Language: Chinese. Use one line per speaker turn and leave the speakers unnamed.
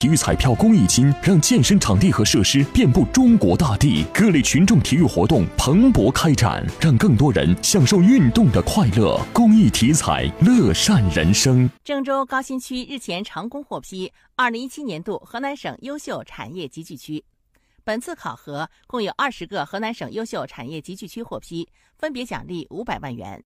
体育彩票公益金让健身场地和设施遍布中国大地。各类群众体育活动蓬勃开展让更多人享受运动的快乐。公益体彩乐善人生。
郑州高新区日前成功获批二零一七年度河南省优秀产业集聚区。本次考核共有二十个河南省优秀产业集聚区获批分别奖励五百万元。